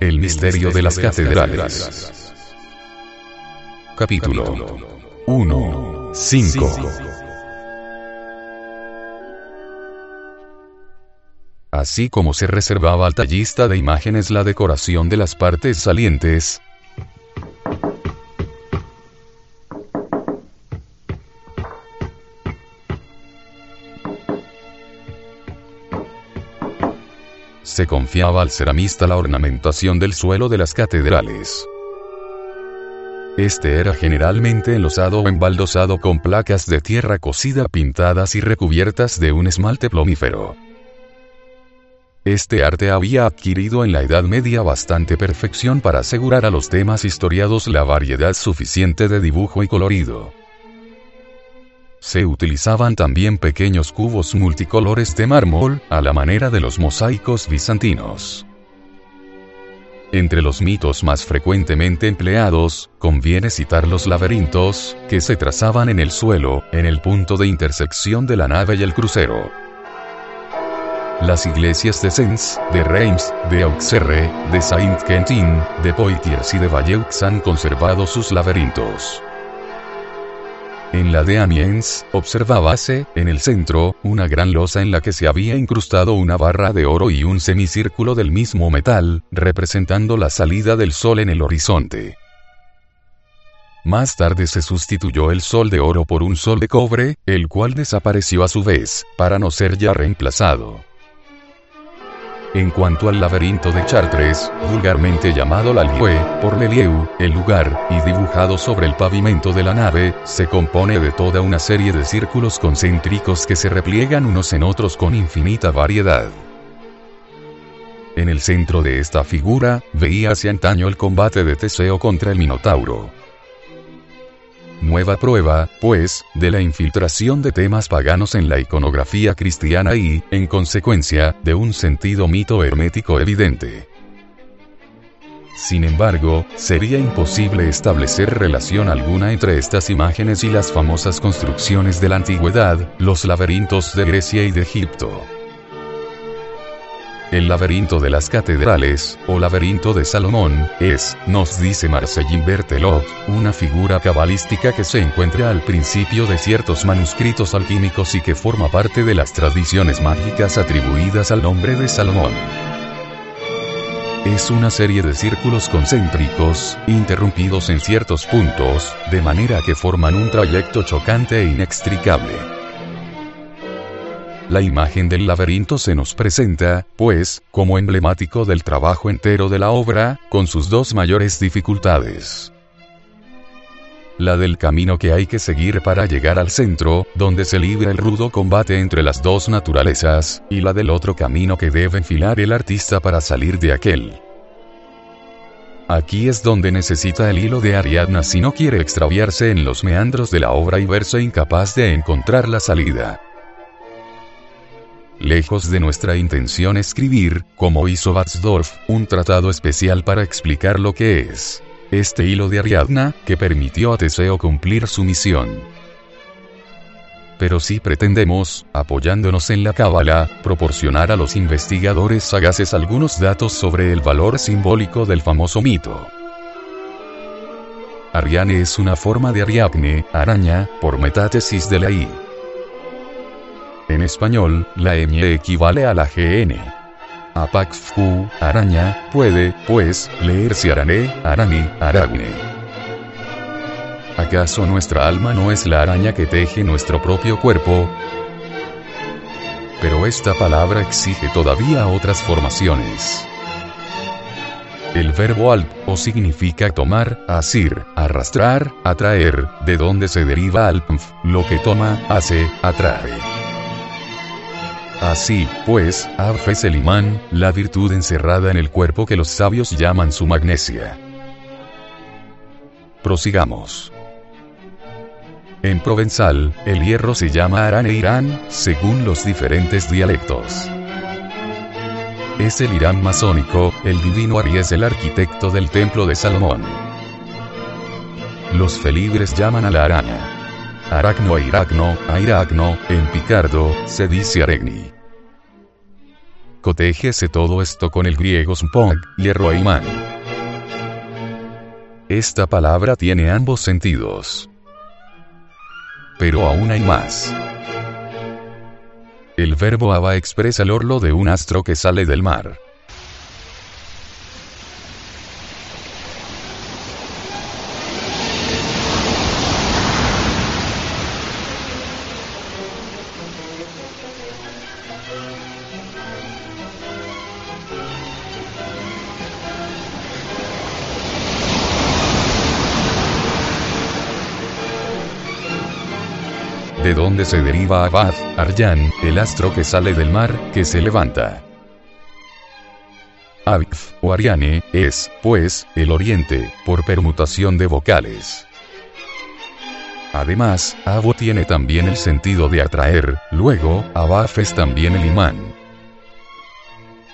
El misterio de las catedrales. Capítulo 1. 5. Así como se reservaba al tallista de imágenes la decoración de las partes salientes, se confiaba al ceramista la ornamentación del suelo de las catedrales. Este era generalmente enlosado o embaldosado con placas de tierra cocida pintadas y recubiertas de un esmalte plomífero. Este arte había adquirido en la Edad Media bastante perfección para asegurar a los temas historiados la variedad suficiente de dibujo y colorido. Se utilizaban también pequeños cubos multicolores de mármol, a la manera de los mosaicos bizantinos. Entre los mitos más frecuentemente empleados, conviene citar los laberintos, que se trazaban en el suelo, en el punto de intersección de la nave y el crucero. Las iglesias de Sens, de Reims, de Auxerre, de Saint-Quentin, de Poitiers y de Valleux han conservado sus laberintos. En la de Amiens, observábase, en el centro, una gran losa en la que se había incrustado una barra de oro y un semicírculo del mismo metal, representando la salida del sol en el horizonte. Más tarde se sustituyó el sol de oro por un sol de cobre, el cual desapareció a su vez, para no ser ya reemplazado. En cuanto al laberinto de Chartres, vulgarmente llamado la Liue, por Lelieu, el lugar, y dibujado sobre el pavimento de la nave, se compone de toda una serie de círculos concéntricos que se repliegan unos en otros con infinita variedad. En el centro de esta figura, veíase antaño el combate de Teseo contra el Minotauro. Nueva prueba, pues, de la infiltración de temas paganos en la iconografía cristiana y, en consecuencia, de un sentido mito hermético evidente. Sin embargo, sería imposible establecer relación alguna entre estas imágenes y las famosas construcciones de la antigüedad, los laberintos de Grecia y de Egipto. El laberinto de las catedrales, o laberinto de Salomón, es, nos dice Marcellin Bertelot, una figura cabalística que se encuentra al principio de ciertos manuscritos alquímicos y que forma parte de las tradiciones mágicas atribuidas al nombre de Salomón. Es una serie de círculos concéntricos, interrumpidos en ciertos puntos, de manera que forman un trayecto chocante e inextricable. La imagen del laberinto se nos presenta, pues, como emblemático del trabajo entero de la obra, con sus dos mayores dificultades. La del camino que hay que seguir para llegar al centro, donde se libra el rudo combate entre las dos naturalezas, y la del otro camino que debe enfilar el artista para salir de aquel. Aquí es donde necesita el hilo de Ariadna si no quiere extraviarse en los meandros de la obra y verse incapaz de encontrar la salida. Lejos de nuestra intención escribir, como hizo Batzdorf, un tratado especial para explicar lo que es este hilo de Ariadna, que permitió a Teseo cumplir su misión. Pero si pretendemos, apoyándonos en la cábala, proporcionar a los investigadores sagaces algunos datos sobre el valor simbólico del famoso mito. Ariane es una forma de Ariadne, araña, por metátesis de la I. En español, la ñ equivale a la gn. Apakfu, araña, puede, pues, leerse arané, arani, aragne. ¿Acaso nuestra alma no es la araña que teje nuestro propio cuerpo? Pero esta palabra exige todavía otras formaciones. El verbo alp, o significa tomar, asir, arrastrar, atraer, de donde se deriva alpf, lo que toma, hace, atrae. Así, pues, Af es el imán, la virtud encerrada en el cuerpo que los sabios llaman su magnesia. Prosigamos. En provenzal, el hierro se llama Aran e Irán, según los diferentes dialectos. Es el Irán masónico, el divino Ari es el arquitecto del templo de Salomón. Los felibres llaman a la araña. Aracno e Iracno, en picardo, se dice Aregni. Cotéjese todo esto con el griego spog, hierro e imán. Esta palabra tiene ambos sentidos. Pero aún hay más. El verbo ava expresa el orlo de un astro que sale del mar. De donde se deriva Abad, Aryan, el astro que sale del mar, que se levanta. Aviv, o Ariane, es, pues, el oriente, por permutación de vocales. Además, Abo tiene también el sentido de atraer, luego, Abaf es también el imán.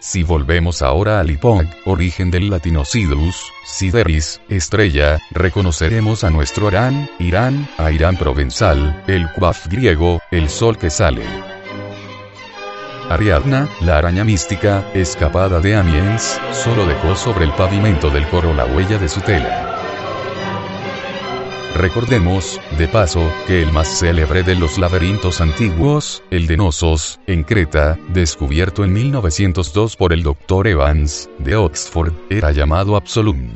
Si volvemos ahora al Ipog, origen del latino sidus, sideris, estrella, reconoceremos a nuestro Arán, Irán, a Irán provenzal, el Quaf griego, el sol que sale. Ariadna, la araña mística, escapada de Amiens, solo dejó sobre el pavimento del coro la huella de su tela. Recordemos, de paso, que el más célebre de los laberintos antiguos, el de Nosos, en Creta, descubierto en 1902 por el Dr. Evans, de Oxford, era llamado Absolum.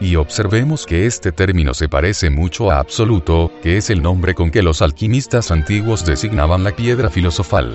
Y observemos que este término se parece mucho a absoluto, que es el nombre con que los alquimistas antiguos designaban la piedra filosofal.